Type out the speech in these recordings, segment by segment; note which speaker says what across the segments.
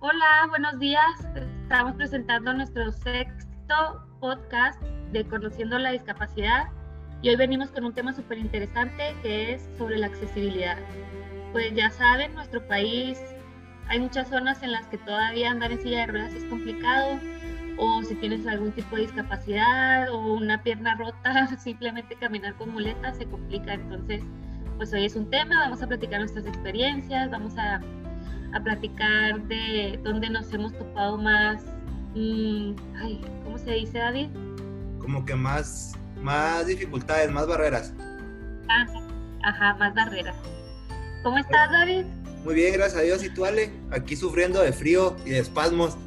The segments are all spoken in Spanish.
Speaker 1: Hola, buenos días. Estamos presentando nuestro sexto podcast de Conociendo la Discapacidad y hoy venimos con un tema súper interesante que es sobre la accesibilidad. Pues ya saben, nuestro país hay muchas zonas en las que todavía andar en silla de ruedas es complicado o si tienes algún tipo de discapacidad o una pierna rota, simplemente caminar con muletas se complica. Entonces, pues hoy es un tema, vamos a platicar nuestras experiencias, vamos a, a platicar de dónde nos hemos topado más, mmm, ay, ¿cómo se dice David?
Speaker 2: Como que más, más dificultades, más barreras.
Speaker 1: Ah, ajá, más barreras. ¿Cómo estás David?
Speaker 2: Muy bien, gracias a Dios. ¿Y tú, Ale? Aquí sufriendo de frío y de espasmos.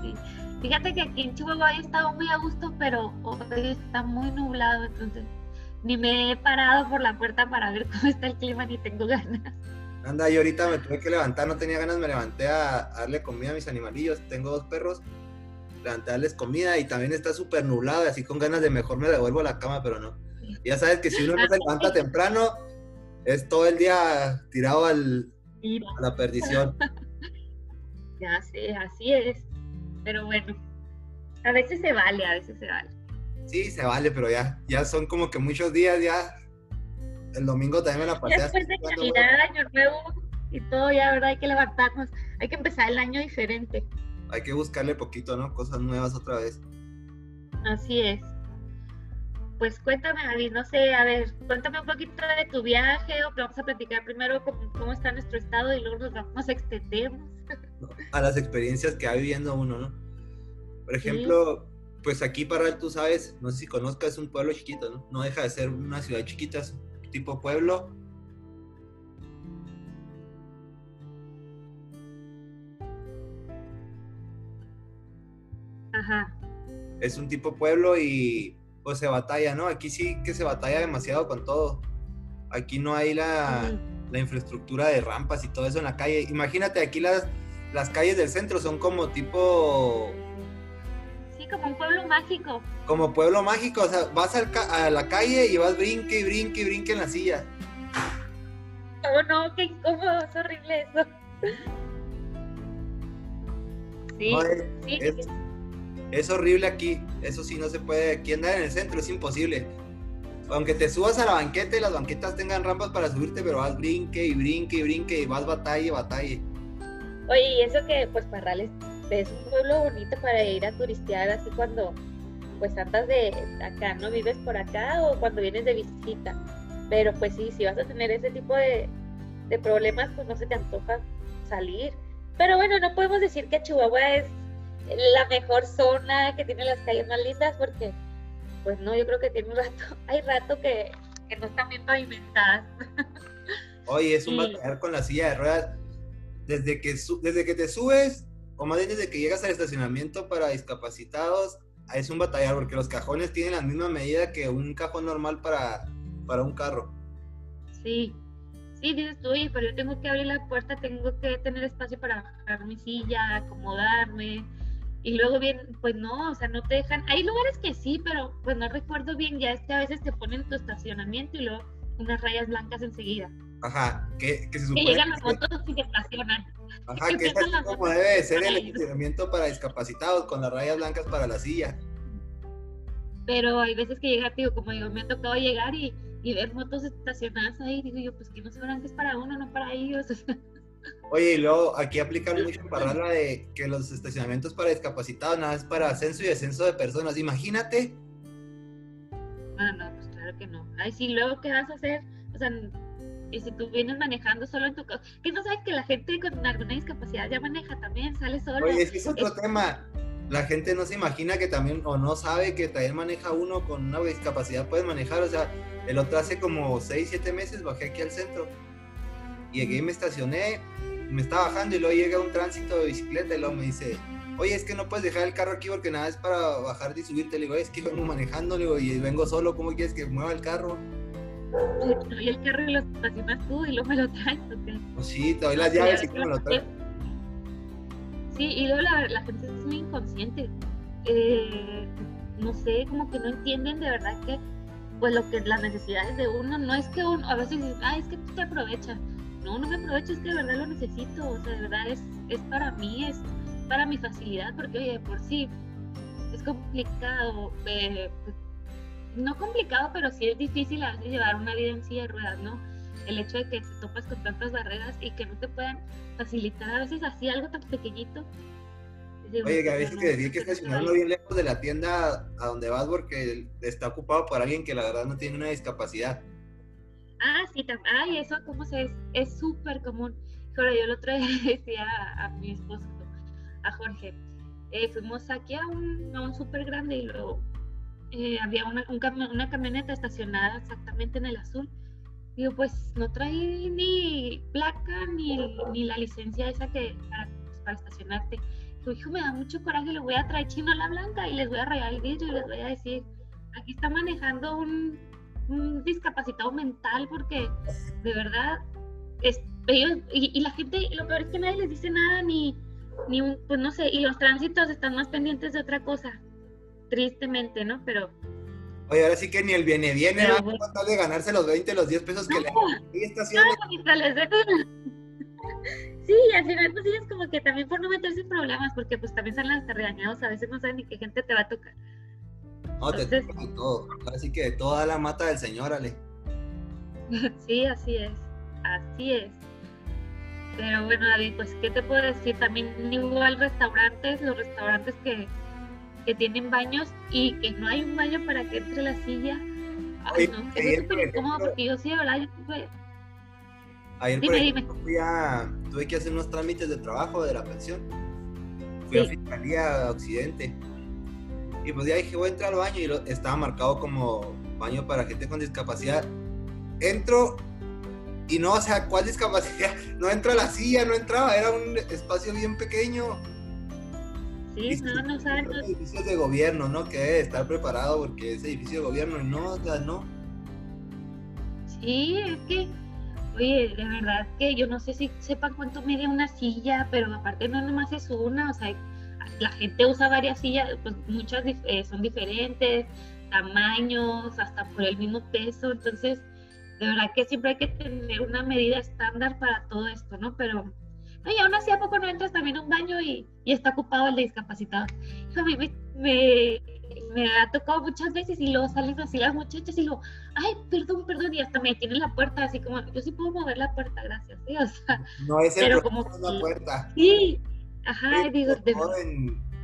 Speaker 1: Sí. Fíjate que aquí en Chihuahua he estado muy a gusto, pero hoy está muy nublado, entonces ni me he parado por la puerta para ver cómo está el clima, ni tengo ganas.
Speaker 2: Anda, yo ahorita me tuve que levantar, no tenía ganas, me levanté a, darle comida a mis animalillos. Tengo dos perros, levanté a darles comida y también está súper nublado, así con ganas de mejor me devuelvo a la cama, pero no. Ya sabes que si uno no se levanta temprano, es todo el día tirado al, a la perdición.
Speaker 1: Ya sé, así es. Pero bueno, a veces se vale, a veces se vale.
Speaker 2: Sí, se vale, pero ya, ya son como que muchos días, ya. El domingo también me la pasé.
Speaker 1: Después de Navidad, Año Nuevo y todo, ya, ¿verdad? Hay que levantarnos. Hay que empezar el año diferente.
Speaker 2: Hay que buscarle poquito, ¿no? Cosas nuevas otra vez.
Speaker 1: Así es. Pues cuéntame, David, no sé, a ver, cuéntame un poquito de tu viaje o que vamos a platicar primero cómo, cómo está nuestro estado y luego nos vamos a
Speaker 2: a las experiencias que va viviendo uno, ¿no? Por ejemplo, sí. pues aquí Parral, tú sabes, no sé si conozcas, es un pueblo chiquito, ¿no? No deja de ser una ciudad chiquita, es tipo pueblo.
Speaker 1: Ajá.
Speaker 2: Es un tipo pueblo y pues se batalla, ¿no? Aquí sí que se batalla demasiado con todo. Aquí no hay la, la infraestructura de rampas y todo eso en la calle. Imagínate, aquí las, las calles del centro son como tipo...
Speaker 1: Sí, como un pueblo mágico.
Speaker 2: Como pueblo mágico, o sea, vas al a la calle y vas brinque y brinque y brinque en la silla.
Speaker 1: Oh no, qué incómodo, es horrible eso. Sí,
Speaker 2: no, es,
Speaker 1: sí.
Speaker 2: Es, es horrible aquí, eso sí no se puede, aquí andar en el centro es imposible. Aunque te subas a la banqueta y las banquetas tengan rampas para subirte, pero vas brinque y brinque y brinque y vas batalla y batalla.
Speaker 1: Oye, y eso que pues Parrales es un pueblo bonito para ir a turistear así cuando pues andas de acá, ¿no? Vives por acá o cuando vienes de visita. Pero pues sí, si vas a tener ese tipo de, de problemas, pues no se te antoja salir. Pero bueno, no podemos decir que Chihuahua es la mejor zona, que tiene las calles más lindas, porque pues no, yo creo que tiene un rato, hay rato que, que no están bien pavimentadas.
Speaker 2: Oye, es un sí. batallar con la silla de ruedas. Desde que, desde que te subes, o más bien desde que llegas al estacionamiento para discapacitados, es un batallar, porque los cajones tienen la misma medida que un cajón normal para, para un carro.
Speaker 1: Sí, sí, dices tú, oye, pero yo tengo que abrir la puerta, tengo que tener espacio para bajar mi silla, acomodarme, y luego bien, pues no, o sea, no te dejan, hay lugares que sí, pero pues no recuerdo bien, ya es que a veces te ponen tu estacionamiento y luego unas rayas blancas enseguida.
Speaker 2: Ajá, que, que se
Speaker 1: supone
Speaker 2: que
Speaker 1: llegan las motos y se estacionan.
Speaker 2: Ajá, que es así como debe de ser el estacionamiento para discapacitados, con las rayas blancas para la silla.
Speaker 1: Pero hay veces que llega, tío, como digo, me ha tocado llegar y, y ver motos estacionadas ahí, digo yo, pues que no sabrán que es para uno, no para ellos.
Speaker 2: Oye, y luego aquí aplican mucho en Parrala de que los estacionamientos para discapacitados nada es para ascenso y descenso de personas. Imagínate.
Speaker 1: Ah, no, pues claro que no. Ay, sí, luego, ¿qué vas a hacer? O sea, y si tú vienes manejando solo en tu casa, que no sabes que la gente con alguna discapacidad ya maneja también, sale solo.
Speaker 2: Oye, ese es otro es... tema. La gente no se imagina que también, o no sabe que también maneja uno con una discapacidad, puede manejar. O sea, el otro hace como 6, 7 meses bajé aquí al centro. Y llegué y me estacioné, me estaba bajando y luego llega un tránsito de bicicleta y luego me dice, oye, es que no puedes dejar el carro aquí porque nada es para bajarte y subirte. Le digo, es que vengo manejando, le digo, y vengo solo, ¿cómo quieres que mueva el carro?
Speaker 1: Y el carro lo estacionas tú y luego me lo traes.
Speaker 2: Pues sí, doy las llaves y me lo traes.
Speaker 1: Sí, y luego la, la gente es muy inconsciente. Eh, no sé, como que no entienden de verdad que pues lo que las necesidades de uno no es que uno a veces dices, ah, es que tú te aprovechas. No, no me aprovecho, es que de verdad lo necesito, o sea, de verdad es, es para mí, es para mi facilidad, porque oye, por sí es complicado, eh, pues, no complicado, pero sí es difícil a veces llevar una vida en silla de ruedas, ¿no? El hecho de que te topas con tantas barreras y que no te puedan facilitar a veces así algo tan pequeñito.
Speaker 2: Oye, que a veces que decir que estacionarlo bien lejos de la tienda a donde vas porque está ocupado por alguien que la verdad no tiene una discapacidad.
Speaker 1: Ah, sí, ay, eso como se es súper común. Pero yo el otro día decía a, mi esposo, a Jorge, eh, fuimos aquí a un, a un súper grande y luego eh, había una, una camioneta estacionada exactamente en el azul. Digo, pues no trae ni placa ni, ni la licencia esa que para, pues, para estacionarte. Tu hijo me da mucho coraje, le voy a traer chino a la blanca y les voy a rayar el vidrio y les voy a decir, aquí está manejando un, discapacitado mental porque de verdad es, ellos, y, la gente, lo peor es que nadie les dice nada ni, ni un, pues no sé, y los tránsitos están más pendientes de otra cosa tristemente, ¿no? Pero...
Speaker 2: Oye, ahora sí que ni el viene viene va a tratar de ganarse los 20, los 10 pesos que le
Speaker 1: Sí, al final pues sí es como que también por no meterse en problemas, porque pues también salen hasta regañados, a veces no saben ni qué gente te va a tocar.
Speaker 2: No, te toca de todo. Así que toda la mata del señor, Ale.
Speaker 1: sí, así es. Así es. Pero bueno, David, pues, ¿qué te puedo decir? También igual restaurantes, los restaurantes que, que tienen baños y que no hay un baño para que entre la silla. Ay, no, es súper incómodo porque yo sí, ¿verdad? Yo tuve...
Speaker 2: Ayer por ejemplo, Fui a, tuve que hacer unos trámites de trabajo de la pensión. Fui a Fiscalía Occidente. Y pues ya dije, voy a entrar al baño y estaba marcado como baño para gente con discapacidad. Entro y no, o sea, ¿cuál discapacidad? No entra la silla, no entraba, era un espacio bien pequeño.
Speaker 1: Sí, no, no saben.
Speaker 2: Edificios de gobierno, ¿no? Que debe estar preparado porque es edificio de gobierno y no, o sea, no.
Speaker 1: Sí, es que, oye, de verdad que yo no sé si sepan cuánto mide una silla, pero aparte no nomás es una, o sea, la gente usa varias sillas, pues muchas eh, son diferentes, tamaños, hasta por el mismo peso, entonces, de verdad que siempre hay que tener una medida estándar para todo esto, ¿no? Pero y aún así a poco no entras también a un baño y, y está ocupado el de discapacitado. a mí me, me, ha tocado muchas veces y luego salen así las muchachas y luego, ay, perdón, perdón, y hasta me tienen la puerta, así como, yo sí puedo mover la puerta, gracias, ¿sí? O sea,
Speaker 2: no es el pero como la puerta.
Speaker 1: Sí, ajá, digo,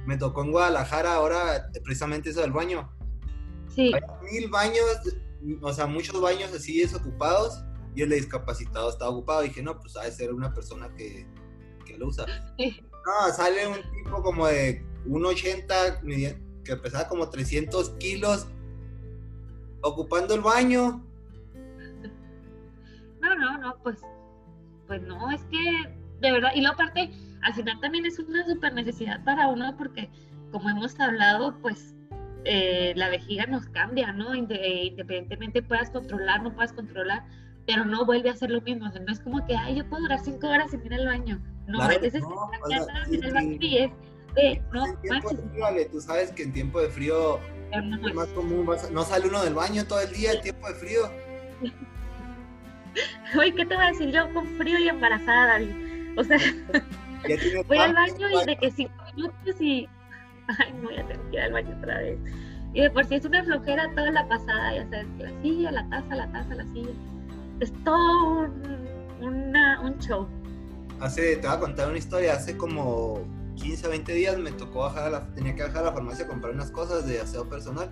Speaker 2: me tocó en Guadalajara ahora precisamente eso del baño. Sí. Hay mil baños, o sea, muchos baños así desocupados y el de discapacitado estaba ocupado. Dije, no, pues ha de ser una persona que que lo usa. No, sale un tipo como de 1,80 que pesaba como 300 kilos ocupando el baño.
Speaker 1: No, no, no, pues, pues no, es que de verdad, y luego aparte, al final también es una super necesidad para uno porque, como hemos hablado, pues eh, la vejiga nos cambia, ¿no? Independientemente puedas controlar, no puedas controlar, pero no vuelve a ser lo mismo. no es como que, ay, yo puedo durar cinco horas sin ir al baño. No, claro, es no, en el baño y es de, no,
Speaker 2: frío, tú sabes que en tiempo de frío es más común, no sale uno del baño todo el día en tiempo de frío.
Speaker 1: Oye, ¿qué te voy a decir yo con frío y embarazada, David? O sea, voy al baño y de que cinco minutos y, ay, no voy a tener que ir al baño otra vez. Y de por si es una flojera toda la pasada, ya sabes, la silla, la taza, la taza, la silla es todo un, un show.
Speaker 2: Hace, te voy a contar una historia, hace como 15 o 20 días me tocó bajar a la, tenía que bajar a la farmacia a comprar unas cosas de aseo personal.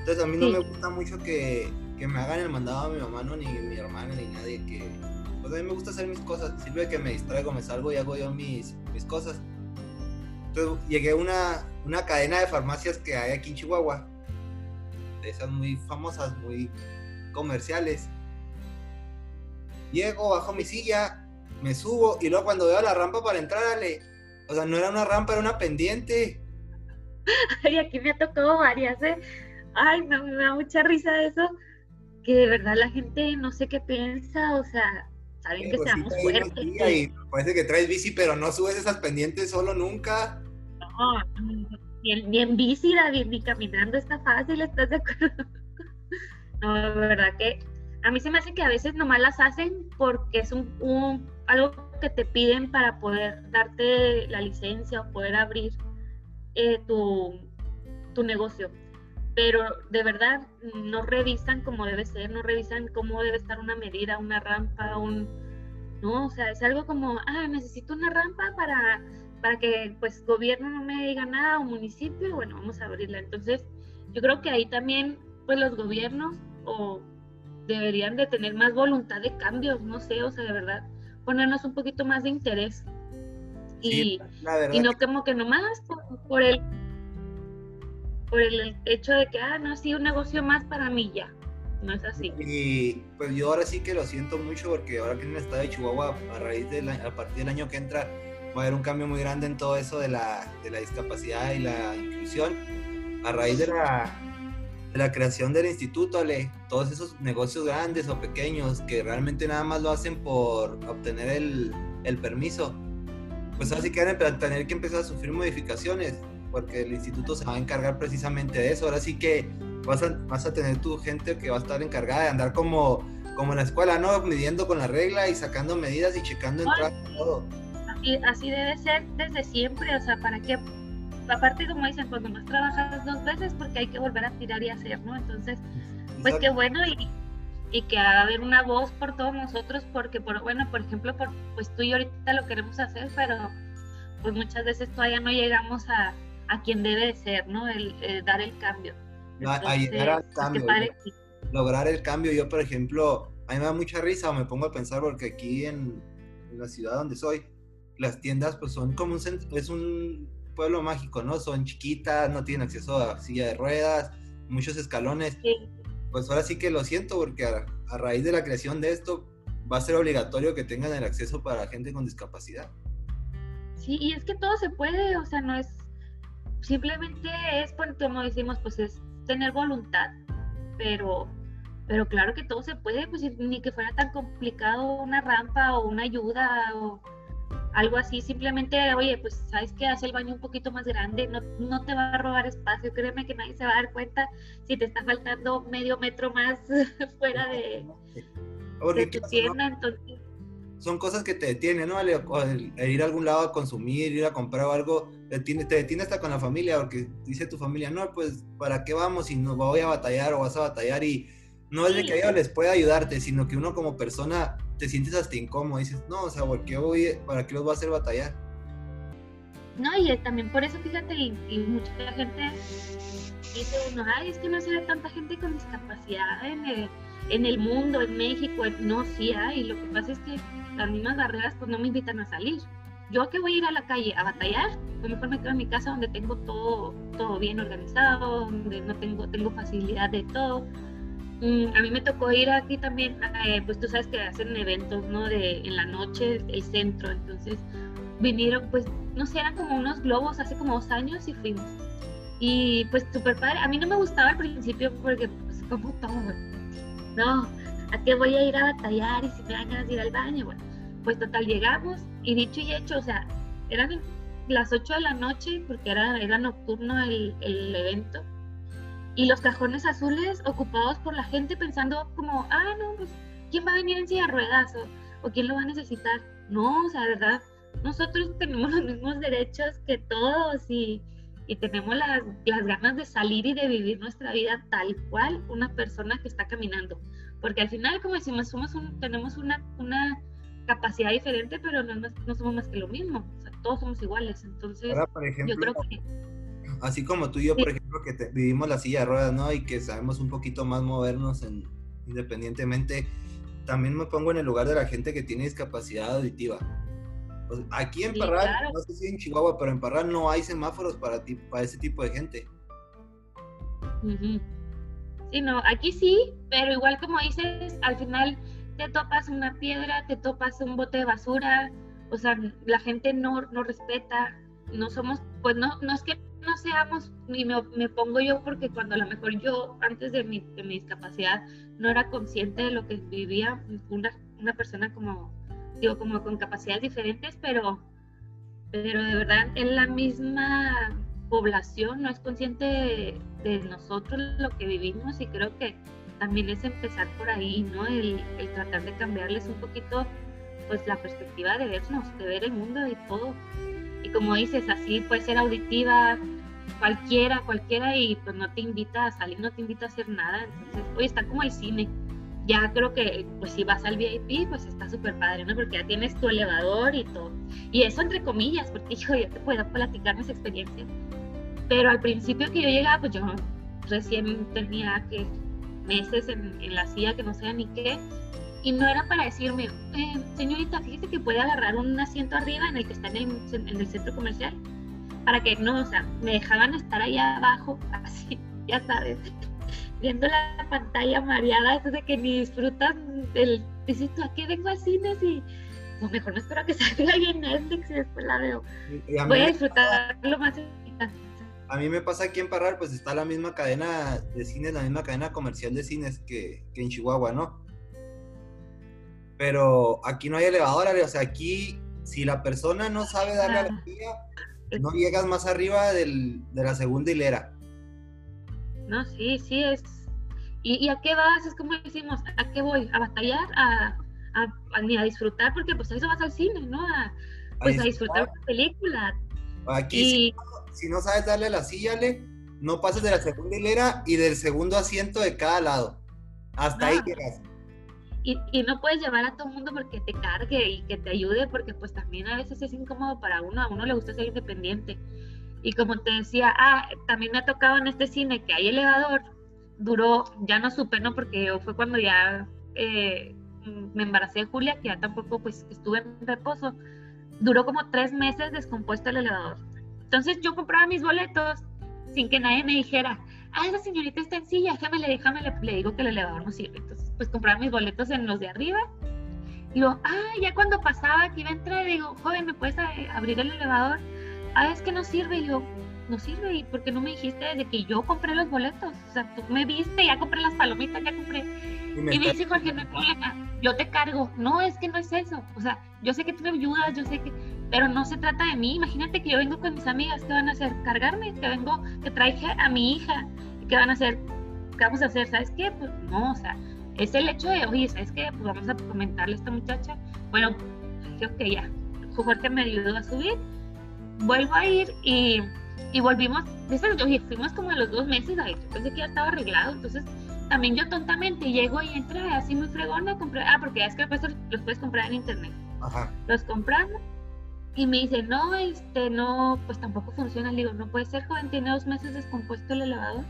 Speaker 2: Entonces a mí no me gusta mucho que, que, me hagan el mandado a mi mamá, no, ni mi hermana, ni nadie, que pues a mí me gusta hacer mis cosas, sirve que me distraigo, me salgo y hago yo mis, mis cosas. Entonces llegué a una, una cadena de farmacias que hay aquí en Chihuahua, de esas muy famosas, muy comerciales. Llego, bajo mi silla, me subo y luego cuando veo la rampa para entrar, ale, o sea, no era una rampa, era una pendiente.
Speaker 1: Ay, aquí me ha tocado varias, ¿eh? Ay, no, me da mucha risa eso, que de verdad la gente no sé qué piensa, o sea, saben que seamos fuertes.
Speaker 2: Y parece que traes bici, pero no subes esas pendientes solo nunca.
Speaker 1: No, ni, en bici, David, ni caminando está fácil, ¿estás de acuerdo? no, la verdad que a mí se me hace que a veces nomás las hacen porque es un, algo que te piden para poder darte la licencia o poder abrir eh, tu, tu negocio pero de verdad no revisan como debe ser, no revisan cómo debe estar una medida, una rampa, un... No, o sea, es algo como, ah, necesito una rampa para, para que pues gobierno no me diga nada o municipio, bueno, vamos a abrirla. Entonces, yo creo que ahí también pues los gobiernos o deberían de tener más voluntad de cambios, no sé, o sea, de verdad, ponernos un poquito más de interés. Y, y no como que nomás por, por el por el hecho de que, ah, no, sí, un negocio más para mí ya. No es así.
Speaker 2: Y pues yo ahora sí que lo siento mucho porque ahora que en el estado de Chihuahua, a raíz de a partir del año que entra, va a haber un cambio muy grande en todo eso de la, de la discapacidad y la inclusión. A raíz de la, la creación del instituto, Ale, todos esos negocios grandes o pequeños que realmente nada más lo hacen por obtener el, el permiso, pues así que van a tener que empezar a sufrir modificaciones porque el instituto se va a encargar precisamente de eso. Ahora sí que vas a, vas a tener tu gente que va a estar encargada de andar como, como en la escuela, ¿no? Midiendo con la regla y sacando medidas y checando entradas y todo.
Speaker 1: Así, así debe ser desde siempre, o sea, ¿para qué? Aparte, como dicen, cuando más trabajas dos veces, porque hay que volver a tirar y hacer, ¿no? Entonces, pues qué bueno y, y que va a haber una voz por todos nosotros, porque, por, bueno, por ejemplo, por, pues tú y yo ahorita lo queremos hacer, pero pues muchas veces todavía no llegamos a, a quien debe ser, ¿no? El, dar el cambio.
Speaker 2: a llegar al cambio. Lograr el cambio. Yo, por ejemplo, a mí me da mucha risa o me pongo a pensar porque aquí en, la ciudad donde soy, las tiendas pues son como un es un pueblo mágico, ¿no? Son chiquitas, no tienen acceso a silla de ruedas, muchos escalones. Pues ahora sí que lo siento porque a, a raíz de la creación de esto va a ser obligatorio que tengan el acceso para gente con discapacidad.
Speaker 1: Sí, y es que todo se puede, o sea, no es simplemente es, como decimos, pues es tener voluntad, pero, pero claro que todo se puede, pues ni que fuera tan complicado una rampa o una ayuda o algo así, simplemente, oye, pues sabes que hace el baño un poquito más grande, no, no te va a robar espacio, créeme que nadie se va a dar cuenta si te está faltando medio metro más fuera de, de tu tienda, entonces
Speaker 2: son cosas que te detienen, ¿no? El, ir a algún lado a consumir, ir a comprar algo, te detiene, te detiene hasta con la familia, porque dice tu familia, no, pues, ¿para qué vamos si no voy a batallar o vas a batallar? Y no es de que ellos les pueda ayudarte, sino que uno como persona te sientes hasta incómodo, dices, no, o sea, ¿por qué voy, ¿para qué los voy a hacer batallar?
Speaker 1: No, y también por eso, fíjate, y, mucha gente dice uno, ay, es que no se ve tanta gente con discapacidad en el, en el mundo, en México, no, sí hay, lo que pasa es que las mismas barreras pues no me invitan a salir. Yo que voy a ir a la calle a batallar, pues mejor me quedo en mi casa donde tengo todo, todo bien organizado, donde no tengo, tengo facilidad de todo. Mm, a mí me tocó ir aquí también, eh, pues tú sabes que hacen eventos, ¿no? De, en la noche, el centro, entonces vinieron, pues, no sé, eran como unos globos hace como dos años y fuimos. Y pues súper padre, a mí no me gustaba al principio porque, pues, como todo, no, ¿a qué voy a ir a batallar? Y si me dan ganas de ir al baño, bueno, pues total, llegamos y dicho y hecho, o sea, eran las 8 de la noche porque era, era nocturno el, el evento y los cajones azules ocupados por la gente pensando como, ah, no, pues, ¿quién va a venir en silla de ruedas? O, quién lo va a necesitar? No, o sea, ¿verdad? Nosotros tenemos los mismos derechos que todos y, y tenemos las, las, ganas de salir y de vivir nuestra vida tal cual una persona que está caminando porque al final, como decimos, somos un, tenemos una, una capacidad diferente, pero no, no, somos más que lo mismo, o sea, todos somos iguales, entonces yo creo que...
Speaker 2: Así como tú y yo, por ejemplo, que vivimos la silla de ruedas, ¿no? Y que sabemos un poquito más movernos en, independientemente, también me pongo en el lugar de la gente que tiene discapacidad auditiva. Pues, aquí en Parral, no sé si en Chihuahua, pero en Parral no hay semáforos para, ti, para ese tipo de gente.
Speaker 1: Sí, no, aquí sí, pero igual como dices, al final te topas una piedra, te topas un bote de basura, o sea, la gente no, no respeta, no somos, pues no, no es que no seamos, y me, me, pongo yo porque cuando a lo mejor yo, antes de mi, de mi, discapacidad, no era consciente de lo que vivía, una una persona como, digo, como con capacidades diferentes, pero, pero de verdad en la misma población no es consciente de, nosotros lo que vivimos y creo que también es empezar por ahí, ¿no? El, el, tratar de cambiarles un poquito pues la perspectiva de vernos, de ver el mundo y todo. Y como dices, así puede ser auditiva, cualquiera, cualquiera, y pues no te invita a salir, no te invita a hacer nada. Entonces, oye, está como el cine. Ya creo que, pues si vas al VIP, pues está súper padre, ¿no? Porque ya tienes tu elevador y todo. Y eso entre comillas, porque yo ya te puedo platicar mis experiencias. Pero al principio que yo llegaba, pues yo recién tenía que meses en, en la silla que no sé ni qué y no era para decirme, eh, señorita, fíjese que puede agarrar un asiento arriba en el que está en el, centro comercial, para que no, o sea, me dejaban estar ahí abajo, así, ya sabes, viendo la pantalla mareada, eso de que ni disfrutan del, dices tú, ¿a qué vengo al cine? Y, pues mejor no espero que salga ahí en Netflix y después la veo. Voy a disfrutar lo más
Speaker 2: a mí me pasa aquí en Parral, pues está la misma cadena de cines, la misma cadena comercial de cines que, que en Chihuahua, ¿no? pero aquí no hay elevador, o sea, aquí si la persona no sabe darle a la silla, no llegas más arriba del, de la segunda hilera.
Speaker 1: No, sí, sí, es... ¿Y, a qué vas? Es como decimos, ¿a qué voy? ¿A batallar? ¿A, a, ni a disfrutar? Porque pues a eso vas al cine, ¿no? A, pues a disfrutar una película.
Speaker 2: Aquí, si, no, sabes darle a la silla, le, no pases de la segunda hilera y del segundo asiento de cada lado. Hasta ahí llegas
Speaker 1: y, no puedes llevar a todo el mundo porque te cargue y que te ayude, porque pues también a veces es incómodo para uno, a uno le gusta ser independiente. Y como te decía, ah, también me ha tocado en este cine que hay elevador, duró, ya no supe, ¿no? Porque fue cuando ya eh, me embaracé de Julia, que ya tampoco pues estuve en reposo, duró como tres meses descompuesto el elevador. Entonces yo compraba mis boletos sin que nadie me dijera, ah, esa señorita está en silla, déjame, déjame, le, le digo que el elevador no sirve. Entonces, pues compraba mis boletos en los de arriba. Y luego, ah, ya cuando pasaba que iba a entrar, digo, joven, ¿me puedes abrir el elevador? Ah, es que no sirve. Y yo, no sirve. ¿Y por qué no me dijiste desde que yo compré los boletos? O sea, tú me viste, ya compré las palomitas, ya compré. Y me, dice Jorge, no hay problema, yo te cargo. No, es que no es eso. O sea, yo sé que tú me ayudas, yo sé que pero no se trata de mí. Imagínate que yo vengo con mis amigas, ¿qué van a hacer? Cargarme, que vengo, que traje a mi hija, ¿qué van a hacer? ¿Qué vamos a hacer? ¿Sabes qué? Pues no, o sea, es el hecho de, oye, ¿sabes qué? Pues vamos a comentarle a esta muchacha. Bueno, creo que ya, Jorge me ayudó a subir, vuelvo a ir y, y volvimos, oye, fuimos como a los dos meses, ahí, yo pensé que ya estaba arreglado, entonces también yo tontamente llego y entré así muy fregona, compré, ah, porque ya es que los puedes comprar en internet. Ajá. Los compramos y me dice, no, este, no, pues tampoco funciona. Le digo, no puede ser, joven, tiene dos meses descompuesto el elevador.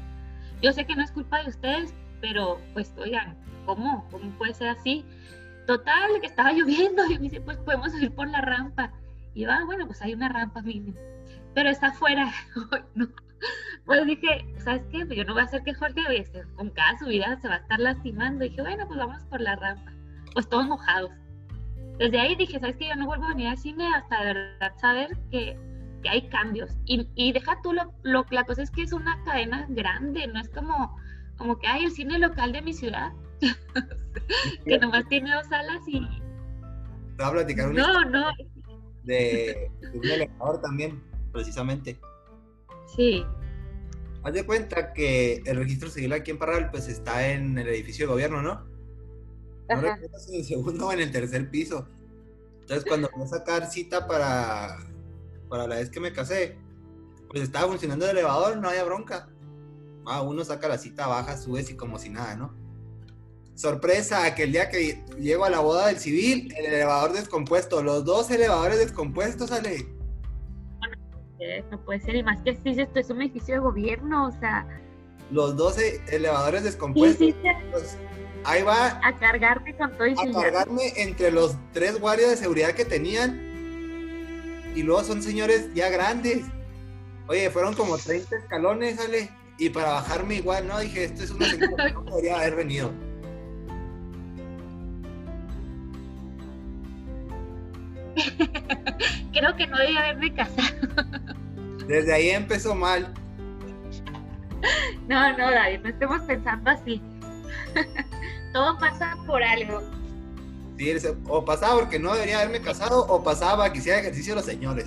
Speaker 1: Yo sé que no es culpa de ustedes, pero pues, oigan, ¿cómo? ¿Cómo puede ser así? Total, que estaba lloviendo y me dice, pues podemos subir por la rampa. Y yo, ah, bueno, pues hay una rampa mínima, pero está afuera. no. Pues dije, ¿sabes qué? Pues yo no voy a hacer que Jorge, con cada subida se va a estar lastimando. Y dije, bueno, pues vamos por la rampa. Pues todos mojados desde ahí dije, ¿sabes qué? Yo no vuelvo a venir al cine hasta de verdad saber que, que hay cambios. Y, y deja tú, lo, lo, la cosa es que es una cadena grande, no es como, como que hay el cine local de mi ciudad, que nomás tiene dos salas y...
Speaker 2: Te voy a platicar una
Speaker 1: No, no.
Speaker 2: De, de un elevador también, precisamente.
Speaker 1: Sí.
Speaker 2: Haz de cuenta que el registro civil aquí en Parral pues está en el edificio de gobierno, ¿no? No recuerdo si en el segundo o en el tercer piso. Entonces, cuando fui a sacar cita para, para la vez que me casé, pues estaba funcionando el elevador, no había bronca. Ah, uno saca la cita, baja, subes y como si nada, ¿no? Sorpresa, que el día que llego a la boda del civil, el elevador descompuesto, los dos elevadores descompuestos, sale.
Speaker 1: No puede ser, y más que si esto es un edificio de gobierno, o sea.
Speaker 2: Los dos elevadores descompuestos ahí va.
Speaker 1: A cargarme con todo y
Speaker 2: A cargarme entre los tres guardias de seguridad que tenían. Y luego son señores ya grandes. Oye, fueron como 30 escalones, sale. Y para bajarme igual, ¿no? Dije, esto es una señora que no podría haber venido.
Speaker 1: Creo que no debía haberme casado.
Speaker 2: Desde ahí empezó mal.
Speaker 1: No, no, David, no estemos pensando así. todo pasa por algo.
Speaker 2: O pasaba porque no debería haberme casado, o pasaba que hiciera ejercicio los señores.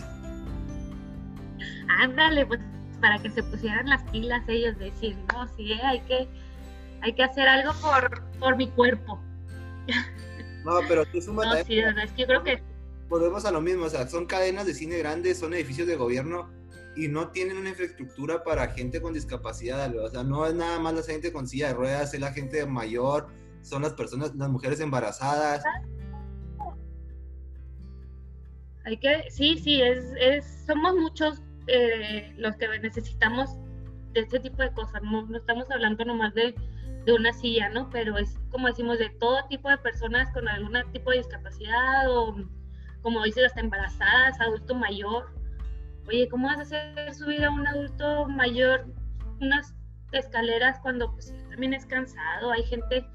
Speaker 1: Ándale, pues para que se pusieran las pilas ellos, decir, no, sí, eh, hay que, hay que hacer algo por, por mi cuerpo.
Speaker 2: No, pero tú sumas.
Speaker 1: No, sí, es que yo creo que.
Speaker 2: Volvemos a lo mismo, o sea, son cadenas de cine grandes, son edificios de gobierno y no tienen una infraestructura para gente con discapacidad, o sea, no es nada más la gente con silla de ruedas, es la gente mayor, son las personas, las mujeres embarazadas.
Speaker 1: Hay que, sí, sí, es, es somos muchos eh, los que necesitamos de este tipo de cosas, no, estamos hablando nomás de, de, una silla, ¿no? Pero es como decimos, de todo tipo de personas con algún tipo de discapacidad o, como dices, hasta embarazadas, adulto mayor. Oye, ¿cómo vas a hacer subir a un adulto mayor unas escaleras cuando pues, también es cansado? Hay gente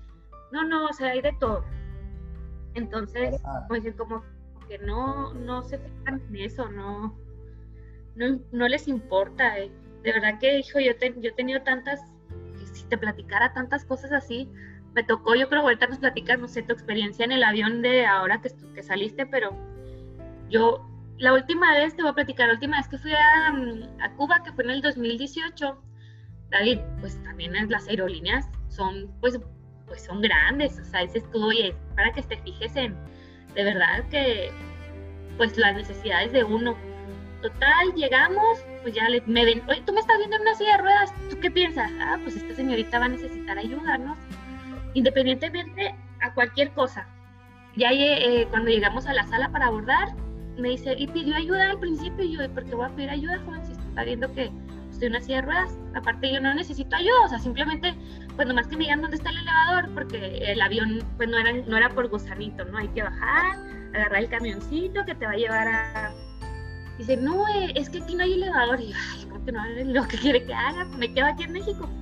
Speaker 1: no, no, o sea, hay de todo. Entonces, pues como que no, no se fijan en eso, no, no, les importa. Eh. De verdad que, hijo, yo, yo he tenido tantas, si te platicara tantas cosas así, me tocó, yo creo, ahorita nos platicas, no sé, tu experiencia en el avión de ahora que, que saliste, pero yo, la última vez, te voy a platicar, la última vez que fui a, a Cuba, que fue en el 2018, David, pues también las aerolíneas son, pues, pues son grandes, o sea, dices tú, oye, para que te fijes en, de verdad que, pues las necesidades de uno. Total, llegamos, pues ya le, me ven, oye, tú me estás viendo en una silla de ruedas, ¿tú qué piensas? Ah, pues esta señorita va a necesitar ayuda, ¿no? Independientemente a cualquier cosa. Ya eh, cuando llegamos a la sala para abordar, me dice, y pidió ayuda al principio, y yo, ¿por qué voy a pedir ayuda, Juan? Si está viendo que estoy en una silla de ruedas, aparte yo no necesito ayuda, o sea, simplemente pues nomás que me digan dónde está el elevador, porque el avión pues no era, no era por gusanito, ¿no? Hay que bajar, agarrar el camioncito que te va a llevar a... Dice, no, eh, es que aquí no hay elevador. Y yo, ay, ¿cómo que no hay lo que quiere que haga? Me quedo aquí en México.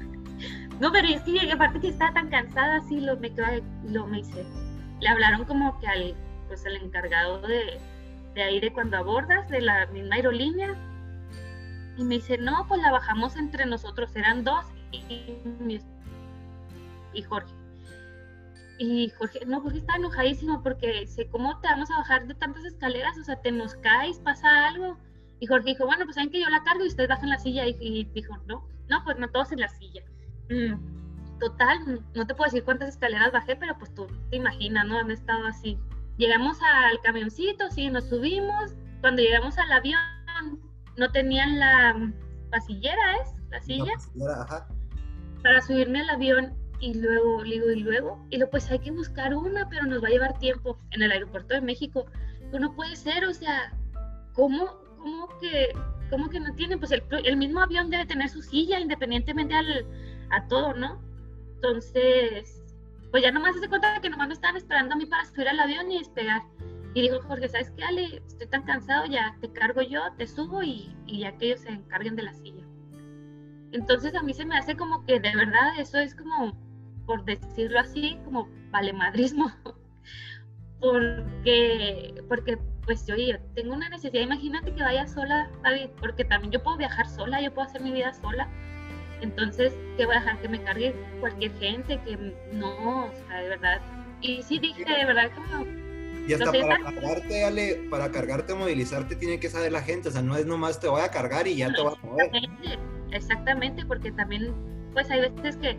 Speaker 1: No, pero es que aparte que estaba tan cansada, así lo me quedo, lo me hice. Le hablaron como que al, pues encargado de, de ahí cuando abordas, de la misma aerolínea. Y me dice, no, pues la bajamos entre nosotros, eran dos. Y y Jorge. Y Jorge, no, Jorge está enojadísimo porque dice, ¿cómo te vamos a bajar de tantas escaleras? O sea, te nos caes, pasa algo. Y Jorge dijo, bueno, pues saben que yo la cargo y ustedes bajan la silla. Y, dijo, no, no, pues no todos en la silla. Mm, total, no te puedo decir cuántas escaleras bajé, pero pues tú te imaginas, ¿no? Han estado así. Llegamos al camioncito, sí, nos subimos. Cuando llegamos al avión, no tenían la pasillera, ¿es? La silla. Para subirme al avión y luego, digo, y luego, y luego pues hay que buscar una, pero nos va a llevar tiempo en el aeropuerto de México. No puede ser, o sea, ¿cómo, cómo que, cómo que no tienen? Pues el, el mismo avión debe tener su silla independientemente al, a todo, ¿no? Entonces, pues ya nomás se cuenta que nomás me estaban esperando a mí para subir al avión y despegar. Y dijo Jorge, ¿sabes qué, Ale? Estoy tan cansado, ya te cargo yo, te subo y, y ya que ellos se encarguen de la silla. Entonces a mí se me hace como que de verdad eso es como por decirlo así, como valemadrismo, porque, porque pues yo, yo tengo una necesidad, imagínate que vaya sola, David, porque también yo puedo viajar sola, yo puedo hacer mi vida sola, entonces, ¿qué voy a dejar que me cargue cualquier gente? Que no, o sea, de verdad. Y sí dije, de verdad, como...
Speaker 2: Y hasta para cargarte, Ale, para cargarte, movilizarte, tiene que saber la gente, o sea, no es nomás te voy a cargar y ya te voy a mover.
Speaker 1: Exactamente, porque también, pues hay veces que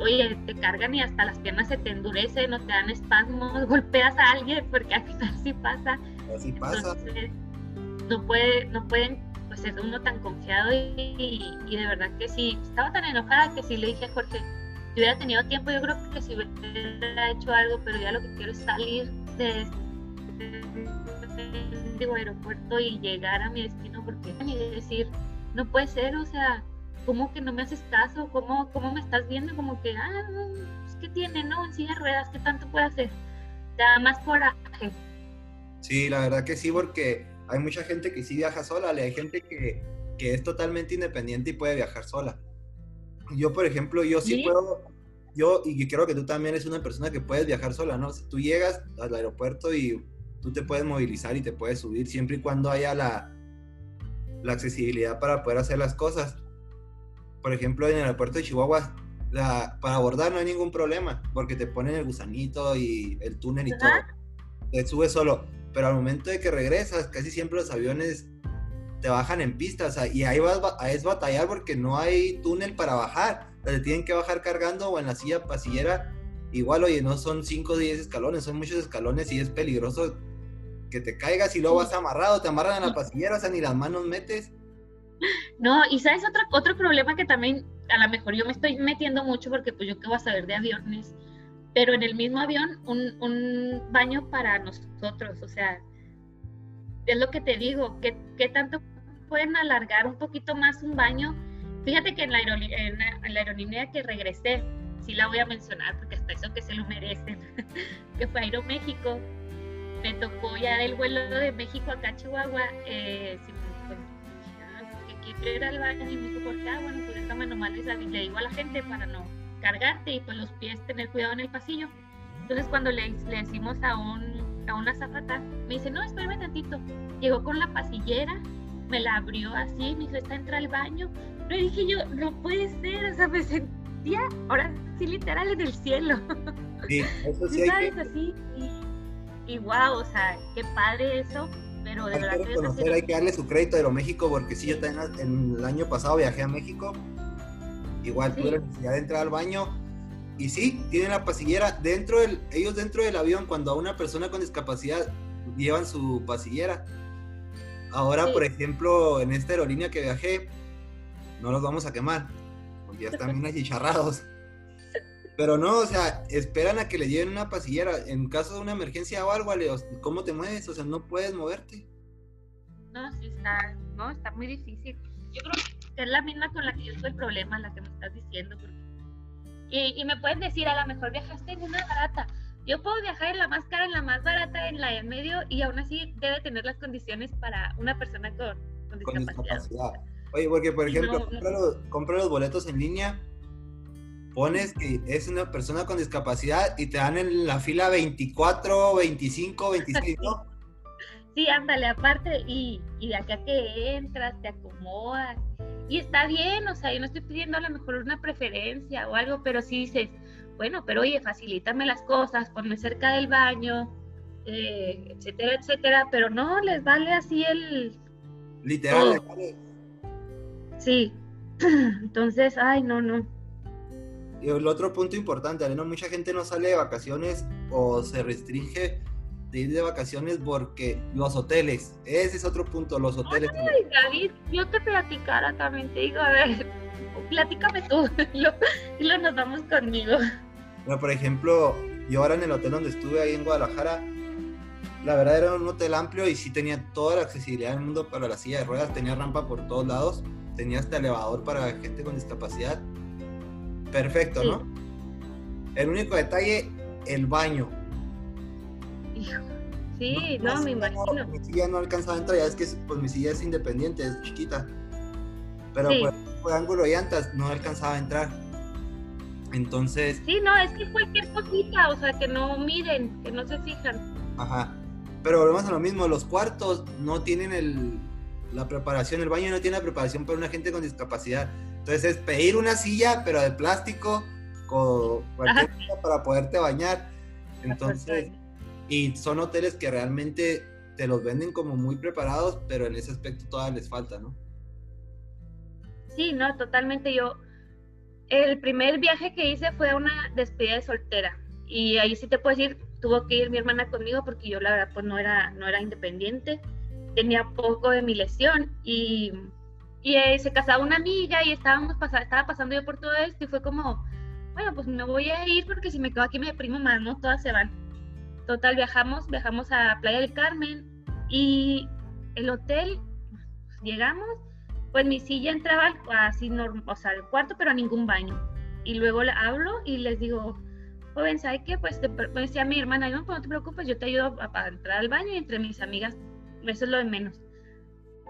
Speaker 1: oye, te cargan y hasta las piernas se te endurecen o te dan espasmos, golpeas a alguien, porque al final sí pasa.
Speaker 2: Así pasa.
Speaker 1: no, puede, no pueden pues, ser uno tan confiado y, de verdad que sí, estaba tan enojada que sí le dije a Jorge, si hubiera tenido tiempo, yo creo que si hubiera hecho algo, pero ya lo que quiero es salir aeropuerto y llegar a mi destino, porque ni decir, no puede ser, o sea, ¿cómo que no me haces caso? ¿Cómo, cómo me estás viendo? Como que, ah, pues, ¿qué tiene, no? En silla de ruedas, ¿qué tanto puede hacer? Te da más coraje.
Speaker 2: Sí, la verdad que sí, porque hay mucha gente que sí viaja sola, hay gente que, que es totalmente independiente y puede viajar sola. Yo, por ejemplo, yo sí, puedo, yo, y creo que tú también eres una persona que puedes viajar sola, ¿no? Si tú llegas al aeropuerto y tú te puedes movilizar y te puedes subir siempre y cuando haya la, la accesibilidad para poder hacer las cosas por ejemplo, en el aeropuerto de Chihuahua, para abordar no hay ningún problema, porque te ponen el gusanito y el túnel y todo. te subes solo. Pero al momento de que regresas, casi siempre los aviones te bajan en pista, o sea, y ahí vas a es batallar porque no hay túnel para bajar. Te tienen que bajar cargando o en la silla pasillera. Igual, oye, no son 5 o 10 escalones, son muchos escalones y es peligroso que te caigas y luego vas amarrado, te amarran a la pasillera, o sea, ni las manos metes.
Speaker 1: No, y sabes otro, otro problema que también a lo mejor yo me estoy metiendo mucho porque pues yo qué voy a saber de aviones, pero en el mismo avión un, un baño para nosotros, o sea, es lo que te digo, ¿qué, qué tanto pueden alargar un poquito más un baño? Fíjate que en la, en la aerolínea que regresé, sí la voy a mencionar porque hasta eso que se lo merecen, que fue Aeroméxico, me tocó ya el vuelo de México acá a Chihuahua, eh, quiero ir al baño y me dijo, ¿por qué? Ah, bueno, pues déjame nomás le digo a la gente para no cargarte y pues los pies tener cuidado en el pasillo. Entonces cuando le, le decimos a, un, a una zafata, me dice, no, espérame tantito. Llegó con la pasillera, me la abrió así, me dijo, está entra al baño. Pero dije yo, no puede ser, o sea, me sentía, ahora sí literal en el cielo.
Speaker 2: Sí, eso sí.
Speaker 1: ¿Sabes? Así, y, y wow, o sea, qué padre eso pero de
Speaker 2: hay que conocer, hay que darle su crédito a Aeroméxico, porque sí, yo también en el año pasado viajé a México, igual tuve la necesidad de entrar al baño, y sí, tienen la pasillera, dentro del, ellos dentro del avión, cuando a una persona con discapacidad llevan su pasillera. Ahora, por ejemplo, en esta aerolínea que viajé, no los vamos a quemar, porque ya están bien achicharrados. Pero no, o sea, esperan a que le lleven una pasillera. En caso de una emergencia o algo, ¿cómo te mueves? O sea, no puedes moverte.
Speaker 1: No, sí está, no, está muy difícil. Yo creo que es la misma con la que yo soy el problema, la que me estás diciendo. Y, y, me pueden decir, a lo mejor viajaste en una barata. Yo puedo viajar en la más cara, en la más barata, en la de medio, y aún así debe tener las condiciones para una persona con, con, discapacidad.
Speaker 2: Oye, porque por ejemplo, compra los boletos en línea pones que es una persona con discapacidad y te dan en la fila 24, 25, 26, ¿no?
Speaker 1: Sí, ándale, aparte, y, y de acá que entras, te acomodas, y está bien, o sea, yo no estoy pidiendo a lo mejor una preferencia o algo, pero sí dices, bueno, pero oye, facilítame las cosas, ponme cerca del baño, eh, etcétera, etcétera, pero no, les vale así el...
Speaker 2: Literal, vale.
Speaker 1: Sí, entonces, ay, no, no.
Speaker 2: Y el otro punto importante, ¿no? mucha gente no sale de vacaciones o se restringe de ir de vacaciones porque los hoteles, ese es otro punto, los hoteles.
Speaker 1: Ay, David, yo te platicara también, te digo, a ver, platícame tú y lo nos vamos conmigo.
Speaker 2: Bueno, por ejemplo, yo ahora en el hotel donde estuve ahí en Guadalajara, la verdad era un hotel amplio y sí tenía toda la accesibilidad del mundo para la silla de ruedas, tenía rampa por todos lados, tenía hasta elevador para gente con discapacidad perfecto, ¿no? El único detalle, el baño.
Speaker 1: Sí, no, me imagino.
Speaker 2: mi silla no alcanzaba a entrar, ya es que pues mi silla es independiente, es chiquita. Pero pues, por, ángulo de llantas no alcanzaba a entrar. Entonces.
Speaker 1: Sí, no, es que cualquier cosita, o sea, que no miren, que no se fijan.
Speaker 2: Ajá. Pero volvemos a lo mismo, los cuartos no tienen el, la preparación, el baño no tiene la preparación para una gente con discapacidad. Entonces es pedir una silla, pero de plástico, con para poderte bañar. Entonces, y son hoteles que realmente te los venden como muy preparados, pero en ese aspecto todavía les falta, ¿no?
Speaker 1: Sí, no, totalmente. Yo, el primer viaje que hice fue una despedida de soltera. Y ahí sí te puedo decir, tuvo que ir mi hermana conmigo porque yo la verdad pues no era, no era independiente. Tenía poco de mi lesión y y eh, se casaba una amiga y estábamos estaba pasando yo por todo esto y fue como, bueno, pues me voy a ir porque si me quedo aquí me deprimo más, ¿no? Todas se van. Total, viajamos, viajamos a Playa del Carmen y el hotel, llegamos, pues mi silla entraba así, o sea, al cuarto, pero a ningún baño. Y luego le hablo y les digo, joven, ¿sabes qué? Pues me decía mi hermana, no, pues no te preocupes, yo te ayudo a, a entrar al baño y entre mis amigas, eso es lo de menos.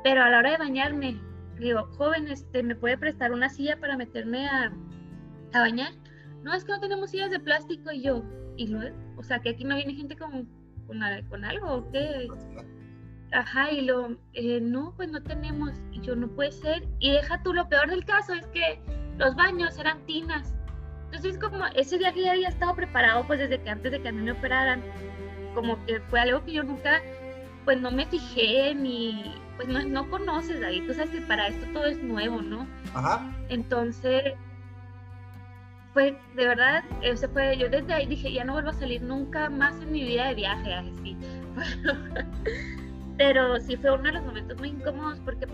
Speaker 1: Pero a la hora de bañarme, digo, joven, este, ¿me puede prestar una silla para meterme a, a bañar? No, es que no tenemos sillas de plástico y yo, y luego, o sea, que aquí no viene gente con, con, algo, ¿o qué? Ajá, y lo, eh, no, pues no tenemos, y yo, no puede ser, y deja tú, lo peor del caso es que los baños eran tinas, entonces como ese viaje ya había estado preparado pues desde que antes de que a mí me operaran, como que fue algo que yo nunca, pues no me fijé ni, pues no, no conoces, David, tú sabes que para esto todo es nuevo, ¿no?
Speaker 2: Ajá.
Speaker 1: Entonces, fue, de verdad, ese fue, yo desde ahí dije, ya no vuelvo a salir nunca más en mi vida de viaje, así. Pero sí fue uno de los momentos muy incómodos porque,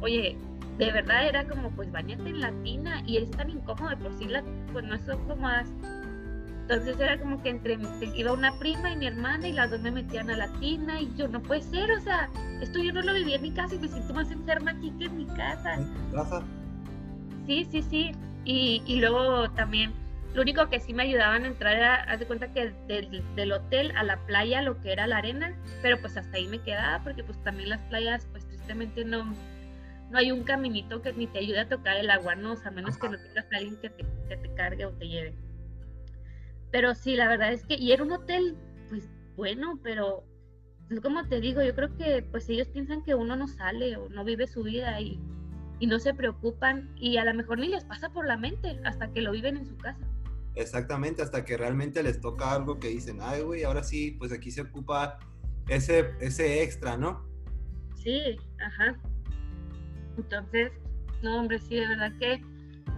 Speaker 1: oye, de verdad era como, pues bañate en la tina y es tan incómodo, de por sí las, pues no son cómodas. Entonces era como que entre iba una prima y mi hermana y las dos me metían a la tina y yo no puede ser, o sea, esto yo no lo viví en mi casa y me siento más enferma aquí que en mi casa. Sí, sí, sí. Y, y luego también, lo único que sí me ayudaban a entrar era, haz de cuenta que del, del, hotel a la playa, lo que era la arena, pero pues hasta ahí me quedaba, porque pues también las playas, pues tristemente no, no hay un caminito que ni te ayude a tocar el agua, ¿no? O sea, a menos que no tengas a alguien que te, que te cargue o te lleve. Pero sí, la verdad es que, y era un hotel, pues bueno, pero como te digo, yo creo que pues ellos piensan que uno no sale o no vive su vida y y no se preocupan y a lo mejor ni les pasa por la mente hasta que lo viven en su casa.
Speaker 2: Exactamente, hasta que realmente les toca algo que dicen, ay, güey, ahora sí, pues aquí se ocupa ese, ese extra, ¿no?
Speaker 1: Sí, ajá. Entonces, no, hombre, sí, de verdad que,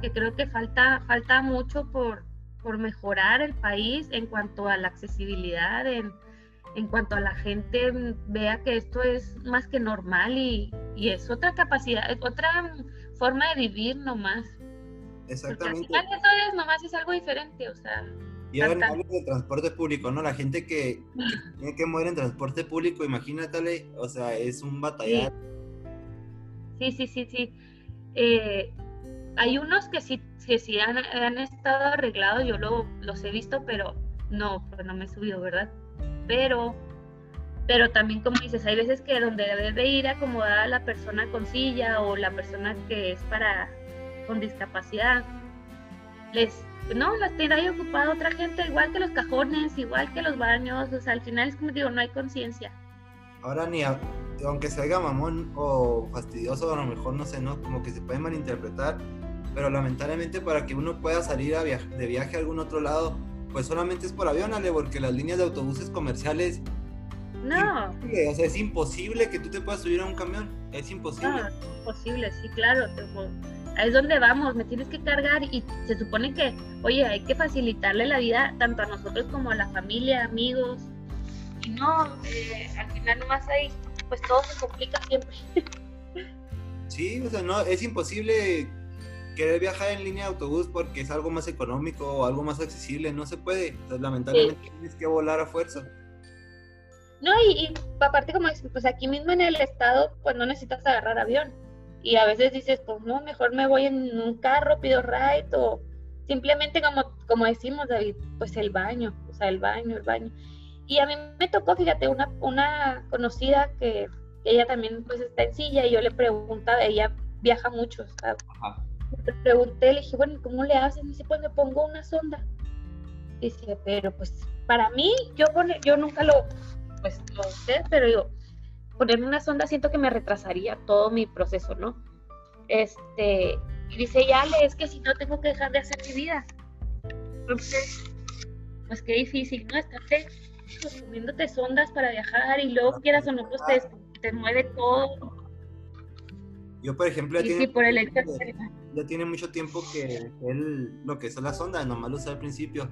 Speaker 1: que creo que falta, falta mucho por, por mejorar el país en cuanto a la accesibilidad, en, en cuanto a la gente vea que esto es más que normal y, y es otra capacidad, es otra forma de vivir nomás.
Speaker 2: Exactamente.
Speaker 1: Porque al final eso es nomás es algo diferente, o sea.
Speaker 2: Y ahora de transporte público, ¿no? La gente que, tiene que mover en transporte público, imagínatele, o sea, es un batallar.
Speaker 1: Sí, sí, sí, sí. Eh, hay unos que sí, que sí han, han estado arreglados, yo lo, los he visto, pero no, pues no me he subido, ¿verdad? Pero pero también como dices, hay veces que donde debe de ir acomodada la persona con silla o la persona que es para con discapacidad, les no, las tiene ahí ocupada otra gente, igual que los cajones, igual que los baños, o sea, al final es como digo, no hay conciencia.
Speaker 2: Ahora ni aunque se haga mamón o fastidioso, a lo mejor no sé, ¿no? Como que se puede malinterpretar, pero lamentablemente para que uno pueda salir a de viaje a algún otro lado, pues solamente es por avión, Ale, porque las líneas de autobuses comerciales
Speaker 1: no.
Speaker 2: O sea, es imposible que tú te puedas subir a un camión. Es imposible. No,
Speaker 1: es imposible, sí, claro. Ahí es donde vamos, me tienes que cargar y se supone que, oye, hay que facilitarle la vida tanto a nosotros como a la familia, amigos. Y no, eh, al final nomás ahí, pues todo se complica siempre.
Speaker 2: Sí, o sea, no, es imposible querer viajar en línea de autobús porque es algo más económico o algo más accesible, no se puede. lamentablemente tienes que volar a fuerza.
Speaker 1: No, y, aparte como pues aquí mismo en el estado, pues no necesitas agarrar avión. Y a veces dices, pues no, mejor me voy en un carro, pido ride o simplemente como, como decimos, David, pues el baño, o sea, el baño, el baño. Y a mí me tocó, fíjate, una, una conocida que, ella también pues está en silla y yo le preguntaba, ella viaja mucho, Le pregunté, le dije, bueno, ¿cómo le hacen? Y dice, pues me pongo una sonda. Dice, pero pues para mí, yo, yo nunca lo, pues no sé, pero digo, ponerme una sonda siento que me retrasaría todo mi proceso, ¿no? Este, y dice, ya, es que si no tengo que dejar de hacer mi vida. Entonces, pues qué difícil, ¿no? Estarte pues, poniéndote sondas para viajar y luego quieras o no, pues te, te mueve todo.
Speaker 2: Yo, por ejemplo, ya,
Speaker 1: tiene, por el
Speaker 2: ya tiene mucho tiempo que él, lo que es la sonda, nomás lo usé al principio.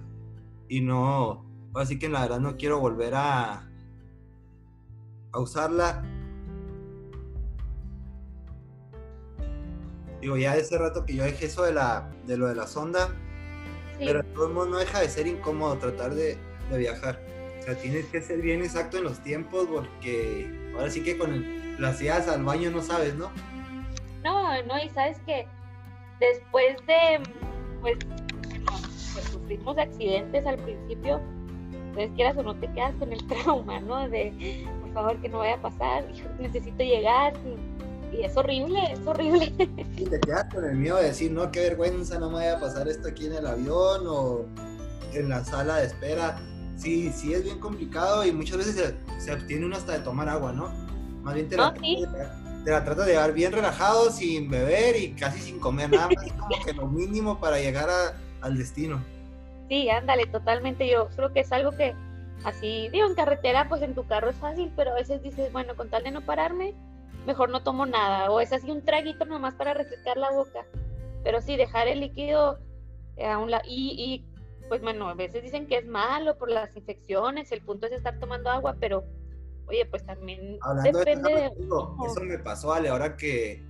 Speaker 2: Y no, así que la verdad no quiero volver a, a usarla. Digo, ya ese rato que yo dejé eso de, la, de lo de la sonda, pero todo el mundo no deja de ser incómodo tratar de, viajar. O sea, tienes que ser bien exacto en los tiempos porque ahora sí que con las ideas al baño no sabes, ¿no?
Speaker 1: No, no, y sabes que después de, pues, pues sufrimos accidentes al principio, entonces quieras o no te quedas con el trauma, ¿no? De, por favor, que no vaya a pasar, necesito llegar. Y es horrible, es horrible.
Speaker 2: Y te quedas con el miedo de decir, no, qué vergüenza, no me vaya a pasar esto aquí en el avión o en la sala de espera. Sí, sí es bien complicado y muchas veces se, abstiene uno hasta de tomar agua, ¿no? Más bien te la, te, la trata de llevar bien relajado, sin beber y casi sin comer nada más, como que lo mínimo para llegar al destino.
Speaker 1: Sí, ándale, totalmente. Yo creo que es algo que, así, digo, en carretera, pues en tu carro es fácil, pero a veces dices, bueno, con tal de no pararme, mejor no tomo nada, o es así un traguito nomás para refrescar la boca. Pero sí, dejar el líquido eh, a un lado, y, y pues bueno, a veces dicen que es malo por las infecciones, el punto es estar tomando agua, pero oye, pues también depende de...
Speaker 2: Eso me pasó, Ale, ahora que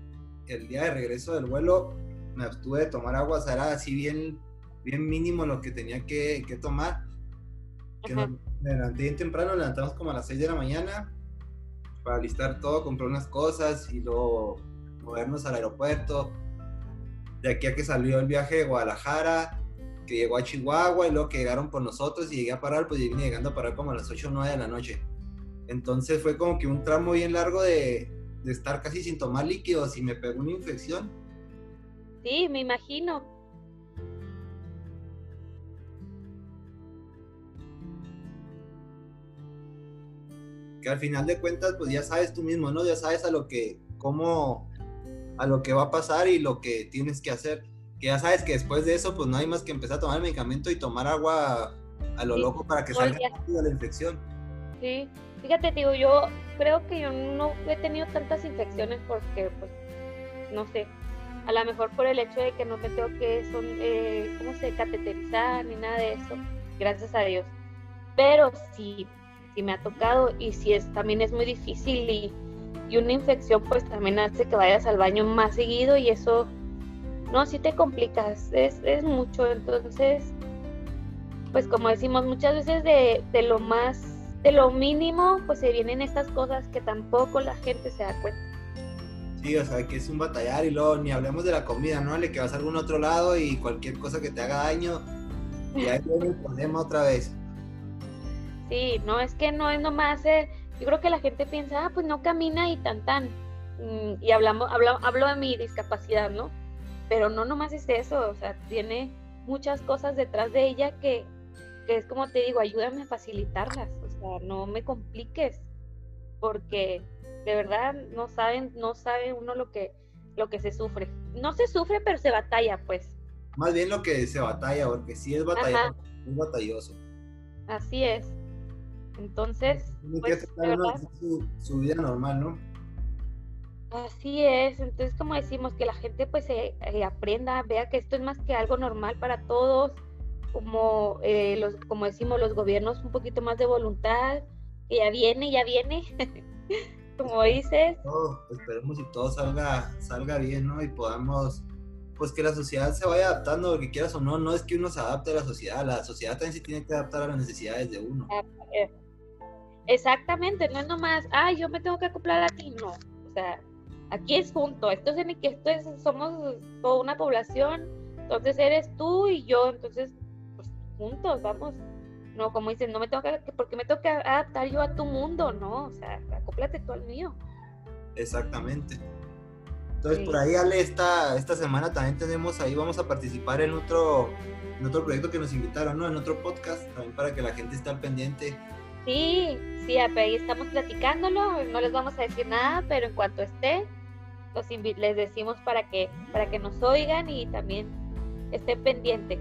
Speaker 2: el día de regreso del vuelo me abstuve de tomar agua, era así bien, bien mínimo lo que tenía que, que tomar. Que me levanté bien temprano, levantamos como a las 6 de la mañana para listar todo, comprar unas cosas y luego movernos al aeropuerto. De aquí a que salió el viaje de Guadalajara, que llegó a Chihuahua y luego que llegaron por nosotros y llegué a parar, pues vine llegando a parar como a las 8 o 9 de la noche. Entonces fue como que un tramo bien largo de, de estar casi sin tomar líquidos y me pegó una infección.
Speaker 1: Sí, me imagino.
Speaker 2: Que al final de cuentas, pues ya sabes tú mismo, ¿no? Ya sabes a lo que, cómo, a lo que va a pasar y lo que tienes que hacer. Que ya sabes que después de eso, pues no hay más que empezar a tomar el medicamento y tomar agua a lo loco para que salga la infección.
Speaker 1: Sí, fíjate, digo, yo creo que yo no he tenido tantas infecciones porque, pues, no sé, a lo mejor por el hecho de que no me tengo que, son, eh, ¿cómo se cateterizar ni nada de eso, gracias a Dios. Pero sí, sí me ha tocado y sí es, también es muy difícil y, y una infección pues también hace que vayas al baño más seguido y eso, no, sí te complicas, es, es mucho, entonces, pues como decimos, muchas veces de, de lo más, de lo mínimo, pues se vienen estas cosas que tampoco la gente se da cuenta.
Speaker 2: Sí, o sea, que es un batallar y luego ni hablemos de la comida, ¿no? Le que vas a algún otro lado y cualquier cosa que te haga daño, y ahí viene el problema otra vez.
Speaker 1: Sí, no, es que no es nomás, eh, yo creo que la gente piensa, ah, pues no camina y tan tan, mm, y hablamos, hablo, hablo de mi discapacidad, ¿no? Pero no nomás es eso, o sea, tiene muchas cosas detrás de ella que, que es como te digo, ayúdame a facilitarlas, o sea, no me compliques, porque de verdad no saben, no sabe uno lo que, lo que se sufre. No se sufre, pero se batalla, pues.
Speaker 2: Más bien lo que se batalla, porque sí es batalla, es batalloso.
Speaker 1: Así es. Entonces, pues,
Speaker 2: su, su, vida normal, ¿no?
Speaker 1: Así es, entonces como decimos, que la gente pues eh, aprenda, vea que esto es más que algo normal para todos, como, eh, los, como decimos los gobiernos, un poquito más de voluntad, que ya viene, ya viene, como dices.
Speaker 2: esperemos y todo salga, salga bien, ¿no? Y podamos, pues que la sociedad se vaya adaptando, lo que quieras o no, no es que uno se adapte a la sociedad, la sociedad también se tiene que adaptar a las necesidades de uno.
Speaker 1: Exactamente, no es nomás, ay, yo me tengo que acoplar a ti, no, o sea, aquí es junto, esto es en que esto es, somos toda una población, entonces eres tú y yo, entonces, juntos, vamos, no, como dicen, no me tengo que, porque me tengo que adaptar yo a tu mundo, no, o sea, acóplate tú al mío.
Speaker 2: Exactamente. Entonces, por ahí, Ale, esta, esta semana también tenemos, ahí vamos a participar en otro, en otro proyecto que nos invitaron, ¿no? En otro podcast, también para que la gente esté al pendiente.
Speaker 1: Sí, sí, ahí estamos platicándolo, no les vamos a decir nada, pero en cuanto esté, los les decimos para que, para que nos oigan y también estén pendientes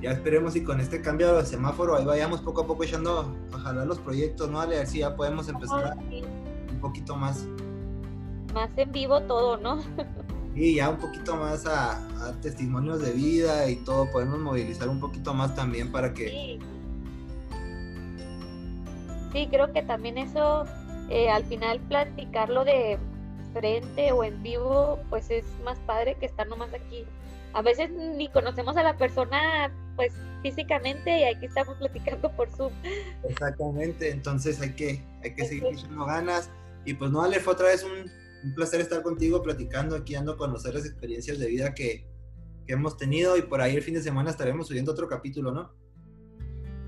Speaker 2: ya esperemos y con este cambio de semáforo ahí vayamos poco a poco echando a jalar los proyectos, ¿no? A ver si ya podemos empezar un poquito más.
Speaker 1: Más en vivo todo, ¿no?
Speaker 2: y ya un poquito más a, testimonios de vida y todo, podemos movilizar un poquito más también para que...
Speaker 1: Sí, sí creo que también eso, eh, al final platicarlo de frente o en vivo, pues es más padre que estar nomás aquí a veces ni conocemos a la persona pues físicamente y aquí estamos platicando por Zoom.
Speaker 2: Exactamente, entonces hay que, hay que seguir echando ganas. Y pues no, Ale, fue otra vez un, placer estar contigo platicando aquí, dando a conocer las experiencias de vida que, que hemos tenido y por ahí el fin de semana estaremos subiendo otro capítulo, ¿no?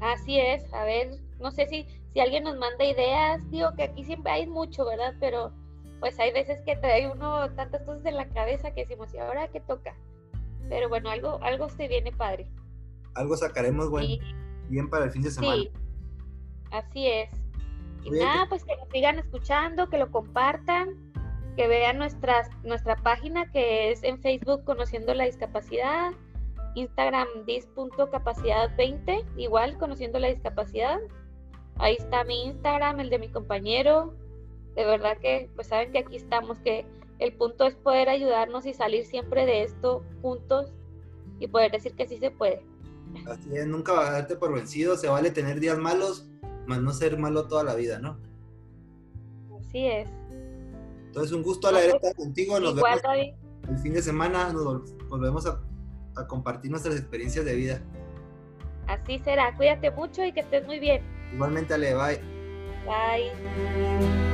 Speaker 1: Así es, a ver, no sé si, si alguien nos manda ideas, digo que aquí siempre hay mucho, ¿verdad? Pero pues hay veces que trae uno tantas cosas en la cabeza que decimos, ¿y ahora qué toca? Pero bueno, algo, algo se viene padre.
Speaker 2: Algo sacaremos bueno, bien para el fin de semana. Sí,
Speaker 1: así es. Y nada, pues que nos sigan escuchando, que lo compartan, que vean nuestras, nuestra página que es en Facebook Conociendo la Discapacidad, Instagram dis.capacidad20, igual Conociendo la Discapacidad. Ahí está mi Instagram, el de mi compañero. De verdad que, pues saben que aquí estamos, que el punto es poder ayudarnos y salir siempre de esto juntos y poder decir que sí se puede.
Speaker 2: Así es, nunca darte por vencido, se vale tener días malos, más no ser malo toda la vida, ¿no?
Speaker 1: Así es.
Speaker 2: Entonces, un gusto haber estado contigo. Nos vemos el fin de semana, nos volvemos a, a compartir nuestras experiencias de vida.
Speaker 1: Así será, cuídate mucho y que estés muy bien.
Speaker 2: Igualmente, Ale, bye.
Speaker 1: Bye.